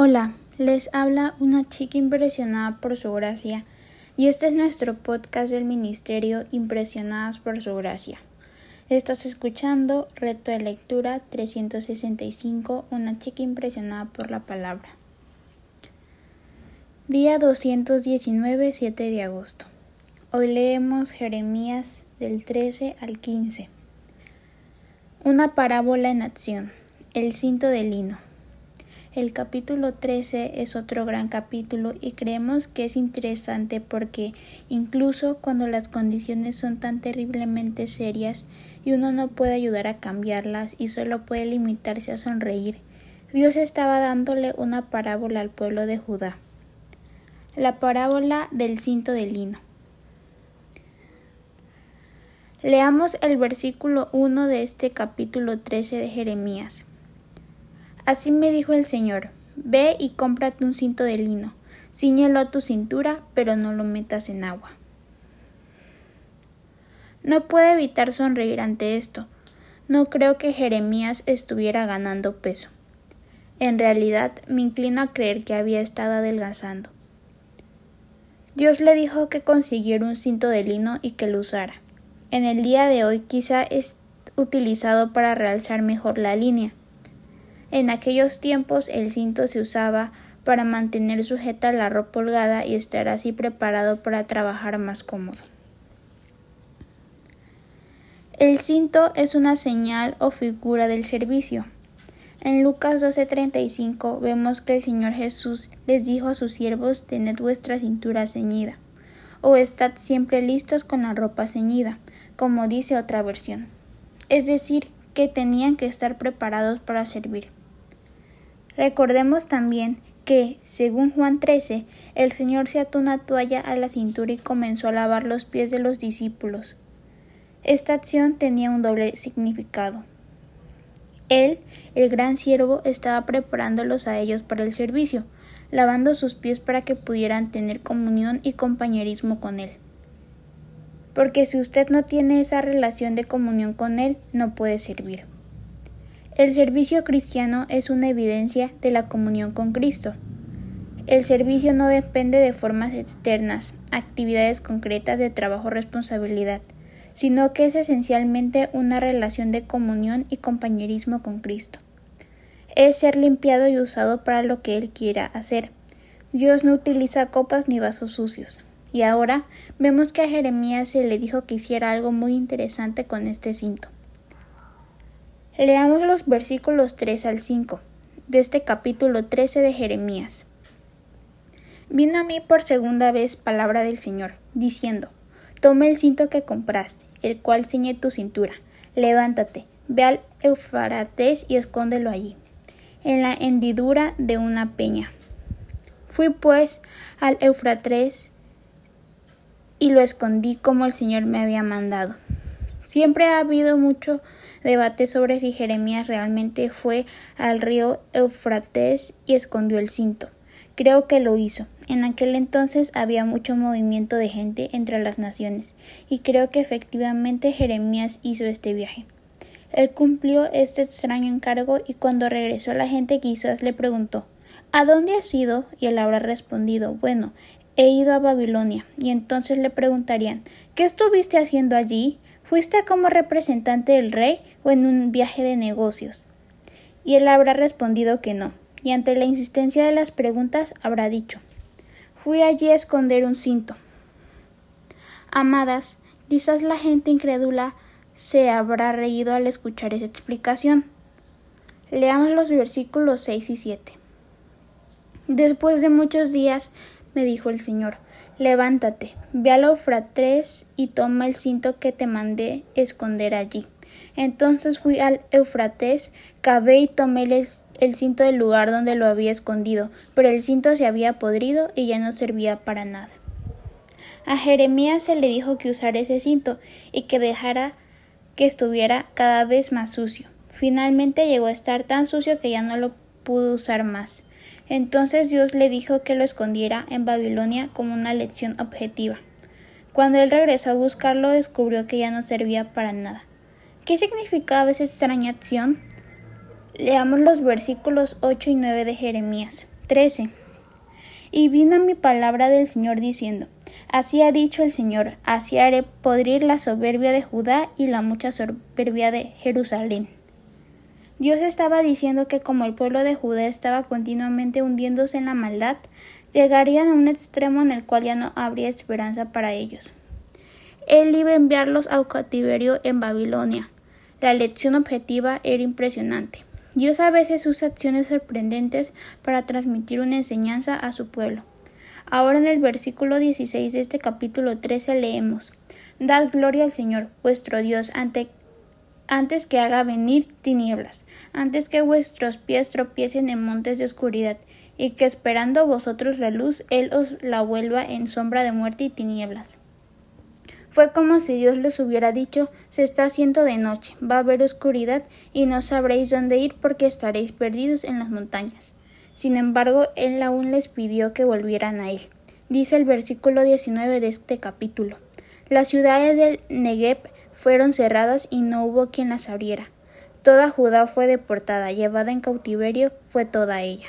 Hola, les habla una chica impresionada por su gracia y este es nuestro podcast del Ministerio Impresionadas por su gracia. Estás escuchando Reto de Lectura 365, una chica impresionada por la palabra. Día 219, 7 de agosto. Hoy leemos Jeremías del 13 al 15. Una parábola en acción. El cinto de lino. El capítulo 13 es otro gran capítulo y creemos que es interesante porque incluso cuando las condiciones son tan terriblemente serias y uno no puede ayudar a cambiarlas y solo puede limitarse a sonreír, Dios estaba dándole una parábola al pueblo de Judá. La parábola del cinto de lino. Leamos el versículo 1 de este capítulo 13 de Jeremías. Así me dijo el Señor, ve y cómprate un cinto de lino, ciñelo a tu cintura, pero no lo metas en agua. No puedo evitar sonreír ante esto. No creo que Jeremías estuviera ganando peso. En realidad me inclino a creer que había estado adelgazando. Dios le dijo que consiguiera un cinto de lino y que lo usara. En el día de hoy quizá es utilizado para realzar mejor la línea, en aquellos tiempos el cinto se usaba para mantener sujeta la ropa holgada y estar así preparado para trabajar más cómodo. El cinto es una señal o figura del servicio. En Lucas 12:35 vemos que el Señor Jesús les dijo a sus siervos tened vuestra cintura ceñida, o estad siempre listos con la ropa ceñida, como dice otra versión. Es decir, que tenían que estar preparados para servir. Recordemos también que, según Juan 13, el Señor se ató una toalla a la cintura y comenzó a lavar los pies de los discípulos. Esta acción tenía un doble significado. Él, el gran siervo, estaba preparándolos a ellos para el servicio, lavando sus pies para que pudieran tener comunión y compañerismo con Él. Porque si usted no tiene esa relación de comunión con Él, no puede servir. El servicio cristiano es una evidencia de la comunión con Cristo. El servicio no depende de formas externas, actividades concretas de trabajo o responsabilidad, sino que es esencialmente una relación de comunión y compañerismo con Cristo. Es ser limpiado y usado para lo que Él quiera hacer. Dios no utiliza copas ni vasos sucios. Y ahora vemos que a Jeremías se le dijo que hiciera algo muy interesante con este cinto. Leamos los versículos 3 al 5 de este capítulo 13 de Jeremías. Vino a mí por segunda vez palabra del Señor, diciendo, Toma el cinto que compraste, el cual ciñe tu cintura, levántate, ve al Eufrates y escóndelo allí, en la hendidura de una peña. Fui pues al Eufrates y lo escondí como el Señor me había mandado. Siempre ha habido mucho debate sobre si Jeremías realmente fue al río Eufrates y escondió el cinto. Creo que lo hizo. En aquel entonces había mucho movimiento de gente entre las naciones, y creo que efectivamente Jeremías hizo este viaje. Él cumplió este extraño encargo y cuando regresó la gente quizás le preguntó ¿A dónde has ido? y él habrá respondido Bueno, he ido a Babilonia. Y entonces le preguntarían ¿Qué estuviste haciendo allí? ¿Fuiste como representante del rey o en un viaje de negocios? Y él habrá respondido que no, y ante la insistencia de las preguntas habrá dicho Fui allí a esconder un cinto. Amadas, quizás la gente incrédula se habrá reído al escuchar esa explicación. Leamos los versículos 6 y 7. Después de muchos días, me dijo el Señor, Levántate, ve al Eufrates y toma el cinto que te mandé esconder allí. Entonces fui al Eufrates, cavé y tomé el, cinto del lugar donde lo había escondido, pero el cinto se había podrido y ya no servía para nada. A Jeremías se le dijo que usara ese cinto y que dejara que estuviera cada vez más sucio. Finalmente llegó a estar tan sucio que ya no lo pudo usar más. Entonces Dios le dijo que lo escondiera en Babilonia como una lección objetiva. Cuando él regresó a buscarlo descubrió que ya no servía para nada. ¿Qué significaba esa extraña acción? Leamos los versículos 8 y 9 de Jeremías. 13. Y vino mi palabra del Señor diciendo, Así ha dicho el Señor, así haré podrir la soberbia de Judá y la mucha soberbia de Jerusalén. Dios estaba diciendo que como el pueblo de Judá estaba continuamente hundiéndose en la maldad, llegarían a un extremo en el cual ya no habría esperanza para ellos. Él iba a enviarlos a cautiverio en Babilonia. La lección objetiva era impresionante. Dios a veces usa acciones sorprendentes para transmitir una enseñanza a su pueblo. Ahora en el versículo 16 de este capítulo 13 leemos Dad gloria al Señor, vuestro Dios, ante antes que haga venir tinieblas, antes que vuestros pies tropiecen en montes de oscuridad, y que esperando vosotros la luz, Él os la vuelva en sombra de muerte y tinieblas. Fue como si Dios les hubiera dicho se está haciendo de noche, va a haber oscuridad y no sabréis dónde ir porque estaréis perdidos en las montañas. Sin embargo, Él aún les pidió que volvieran a Él. Dice el versículo 19 de este capítulo. Las ciudades del Negev fueron cerradas y no hubo quien las abriera. Toda Judá fue deportada, llevada en cautiverio fue toda ella.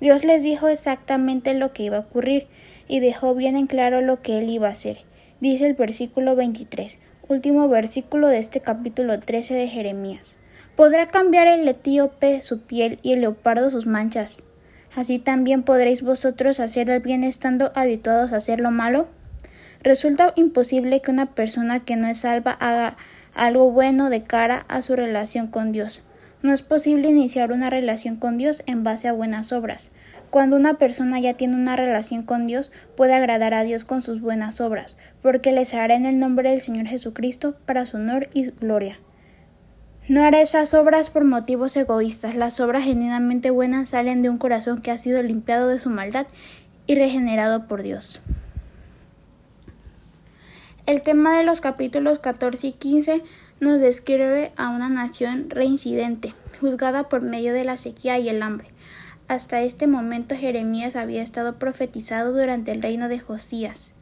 Dios les dijo exactamente lo que iba a ocurrir y dejó bien en claro lo que él iba a hacer. Dice el versículo 23, último versículo de este capítulo 13 de Jeremías. ¿Podrá cambiar el etíope su piel y el leopardo sus manchas? Así también podréis vosotros hacer el bien estando habituados a hacer lo malo. Resulta imposible que una persona que no es salva haga algo bueno de cara a su relación con Dios. No es posible iniciar una relación con Dios en base a buenas obras. Cuando una persona ya tiene una relación con Dios, puede agradar a Dios con sus buenas obras, porque les hará en el nombre del Señor Jesucristo para su honor y gloria. No hará esas obras por motivos egoístas. Las obras genuinamente buenas salen de un corazón que ha sido limpiado de su maldad y regenerado por Dios. El tema de los capítulos 14 y 15 nos describe a una nación reincidente, juzgada por medio de la sequía y el hambre. Hasta este momento Jeremías había estado profetizado durante el reino de Josías.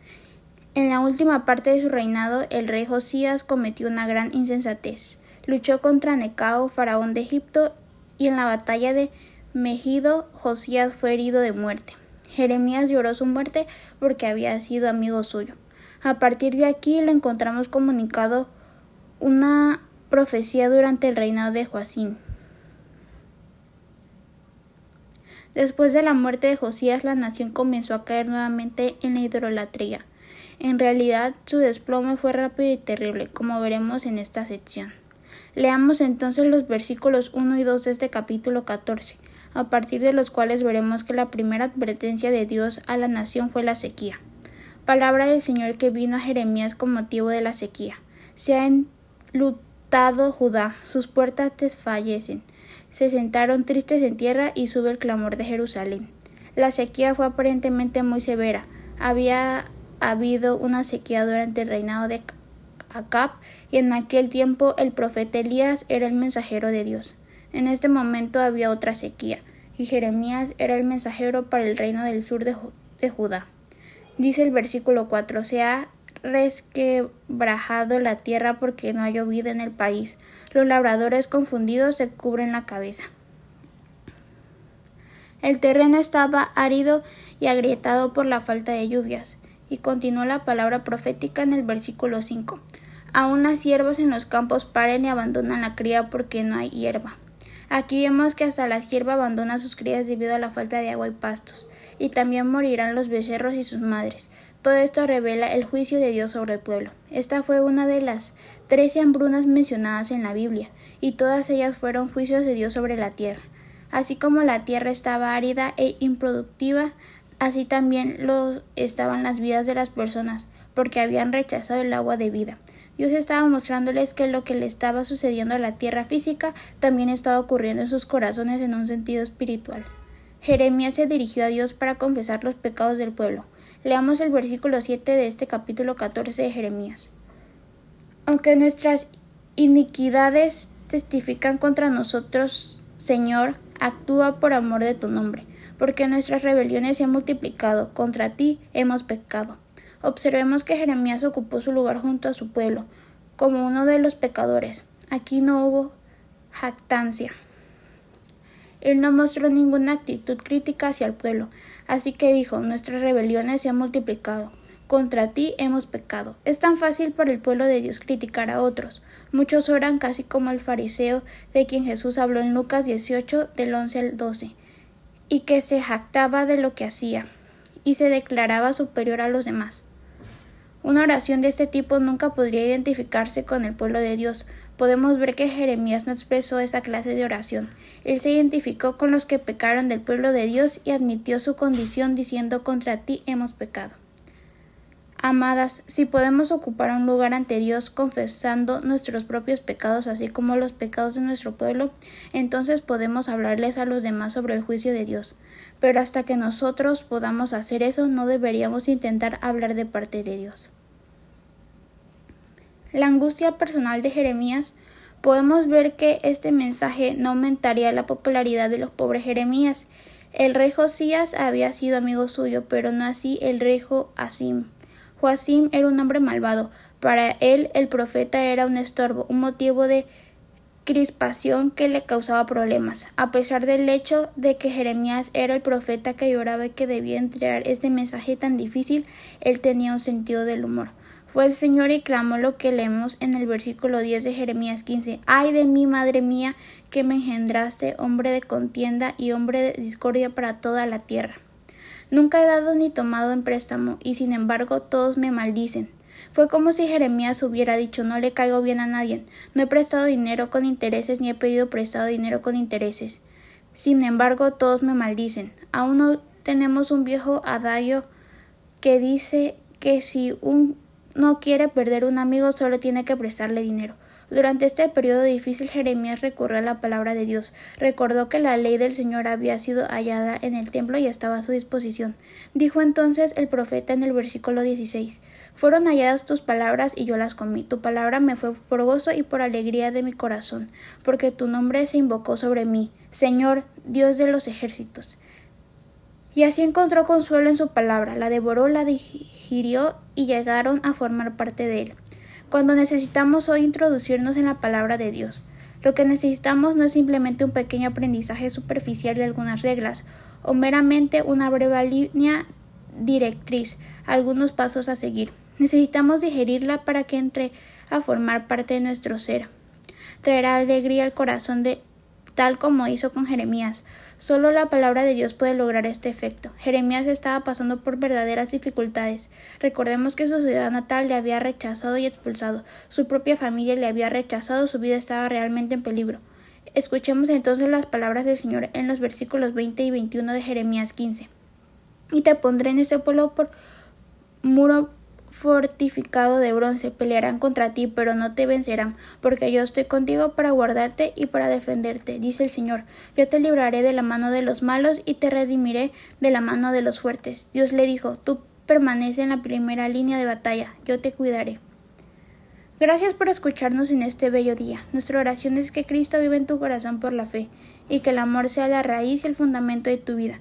En la última parte de su reinado, el rey Josías cometió una gran insensatez. Luchó contra Necao, faraón de Egipto, y en la batalla de Megido, Josías fue herido de muerte. Jeremías lloró su muerte porque había sido amigo suyo. A partir de aquí lo encontramos comunicado una profecía durante el reinado de Joacín. Después de la muerte de Josías, la nación comenzó a caer nuevamente en la idolatría. En realidad, su desplome fue rápido y terrible, como veremos en esta sección. Leamos entonces los versículos 1 y 2 de este capítulo 14, a partir de los cuales veremos que la primera advertencia de Dios a la nación fue la sequía. Palabra del Señor que vino a Jeremías con motivo de la sequía. Se ha enlutado Judá, sus puertas desfallecen. Se sentaron tristes en tierra y sube el clamor de Jerusalén. La sequía fue aparentemente muy severa. Había habido una sequía durante el reinado de Acab y en aquel tiempo el profeta Elías era el mensajero de Dios. En este momento había otra sequía y Jeremías era el mensajero para el reino del sur de, de Judá. Dice el versículo 4, se ha resquebrajado la tierra porque no ha llovido en el país. Los labradores confundidos se cubren la cabeza. El terreno estaba árido y agrietado por la falta de lluvias. Y continuó la palabra profética en el versículo 5. Aún las hierbas en los campos paren y abandonan la cría porque no hay hierba. Aquí vemos que hasta la sierva abandona sus crías debido a la falta de agua y pastos, y también morirán los becerros y sus madres. Todo esto revela el juicio de Dios sobre el pueblo. Esta fue una de las trece hambrunas mencionadas en la Biblia, y todas ellas fueron juicios de Dios sobre la tierra. Así como la tierra estaba árida e improductiva, así también lo estaban las vidas de las personas, porque habían rechazado el agua de vida. Dios estaba mostrándoles que lo que le estaba sucediendo a la tierra física también estaba ocurriendo en sus corazones en un sentido espiritual. Jeremías se dirigió a Dios para confesar los pecados del pueblo. Leamos el versículo 7 de este capítulo 14 de Jeremías. Aunque nuestras iniquidades testifican contra nosotros, Señor, actúa por amor de tu nombre, porque nuestras rebeliones se han multiplicado, contra ti hemos pecado. Observemos que Jeremías ocupó su lugar junto a su pueblo, como uno de los pecadores. Aquí no hubo jactancia. Él no mostró ninguna actitud crítica hacia el pueblo, así que dijo Nuestras rebeliones se han multiplicado. Contra ti hemos pecado. Es tan fácil para el pueblo de Dios criticar a otros. Muchos oran casi como el fariseo de quien Jesús habló en Lucas 18 del 11 al 12, y que se jactaba de lo que hacía, y se declaraba superior a los demás. Una oración de este tipo nunca podría identificarse con el pueblo de Dios. Podemos ver que Jeremías no expresó esa clase de oración. Él se identificó con los que pecaron del pueblo de Dios y admitió su condición diciendo contra ti hemos pecado. Amadas, si podemos ocupar un lugar ante Dios confesando nuestros propios pecados así como los pecados de nuestro pueblo, entonces podemos hablarles a los demás sobre el juicio de Dios. Pero hasta que nosotros podamos hacer eso, no deberíamos intentar hablar de parte de Dios. La angustia personal de Jeremías podemos ver que este mensaje no aumentaría la popularidad de los pobres Jeremías. El rey Josías había sido amigo suyo, pero no así el rey Joacim. Joacim era un hombre malvado. Para él el profeta era un estorbo, un motivo de crispación que le causaba problemas. A pesar del hecho de que Jeremías era el profeta que lloraba y que debía entregar este mensaje tan difícil, él tenía un sentido del humor. Fue el Señor y clamó lo que leemos en el versículo 10 de Jeremías 15. Ay de mí, madre mía, que me engendraste, hombre de contienda y hombre de discordia para toda la tierra. Nunca he dado ni tomado en préstamo, y sin embargo todos me maldicen. Fue como si Jeremías hubiera dicho no le caigo bien a nadie, no he prestado dinero con intereses ni he pedido prestado dinero con intereses. Sin embargo todos me maldicen. Aún no tenemos un viejo adagio que dice que si un no quiere perder un amigo solo tiene que prestarle dinero. Durante este periodo difícil Jeremías recurrió a la palabra de Dios. Recordó que la ley del Señor había sido hallada en el templo y estaba a su disposición. Dijo entonces el profeta en el versículo 16 Fueron halladas tus palabras y yo las comí. Tu palabra me fue por gozo y por alegría de mi corazón, porque tu nombre se invocó sobre mí, Señor, Dios de los ejércitos. Y así encontró consuelo en su palabra, la devoró, la digirió y llegaron a formar parte de él cuando necesitamos hoy introducirnos en la palabra de Dios. Lo que necesitamos no es simplemente un pequeño aprendizaje superficial de algunas reglas, o meramente una breve línea directriz, algunos pasos a seguir. Necesitamos digerirla para que entre a formar parte de nuestro ser. Traerá alegría al corazón de tal como hizo con Jeremías. Solo la palabra de Dios puede lograr este efecto. Jeremías estaba pasando por verdaderas dificultades. Recordemos que su ciudad natal le había rechazado y expulsado, su propia familia le había rechazado, su vida estaba realmente en peligro. Escuchemos entonces las palabras del Señor en los versículos 20 y 21 de Jeremías 15. Y te pondré en este pueblo por muro fortificado de bronce pelearán contra ti, pero no te vencerán, porque yo estoy contigo para guardarte y para defenderte, dice el Señor. Yo te libraré de la mano de los malos y te redimiré de la mano de los fuertes. Dios le dijo, tú permanece en la primera línea de batalla, yo te cuidaré. Gracias por escucharnos en este bello día. Nuestra oración es que Cristo viva en tu corazón por la fe, y que el amor sea la raíz y el fundamento de tu vida,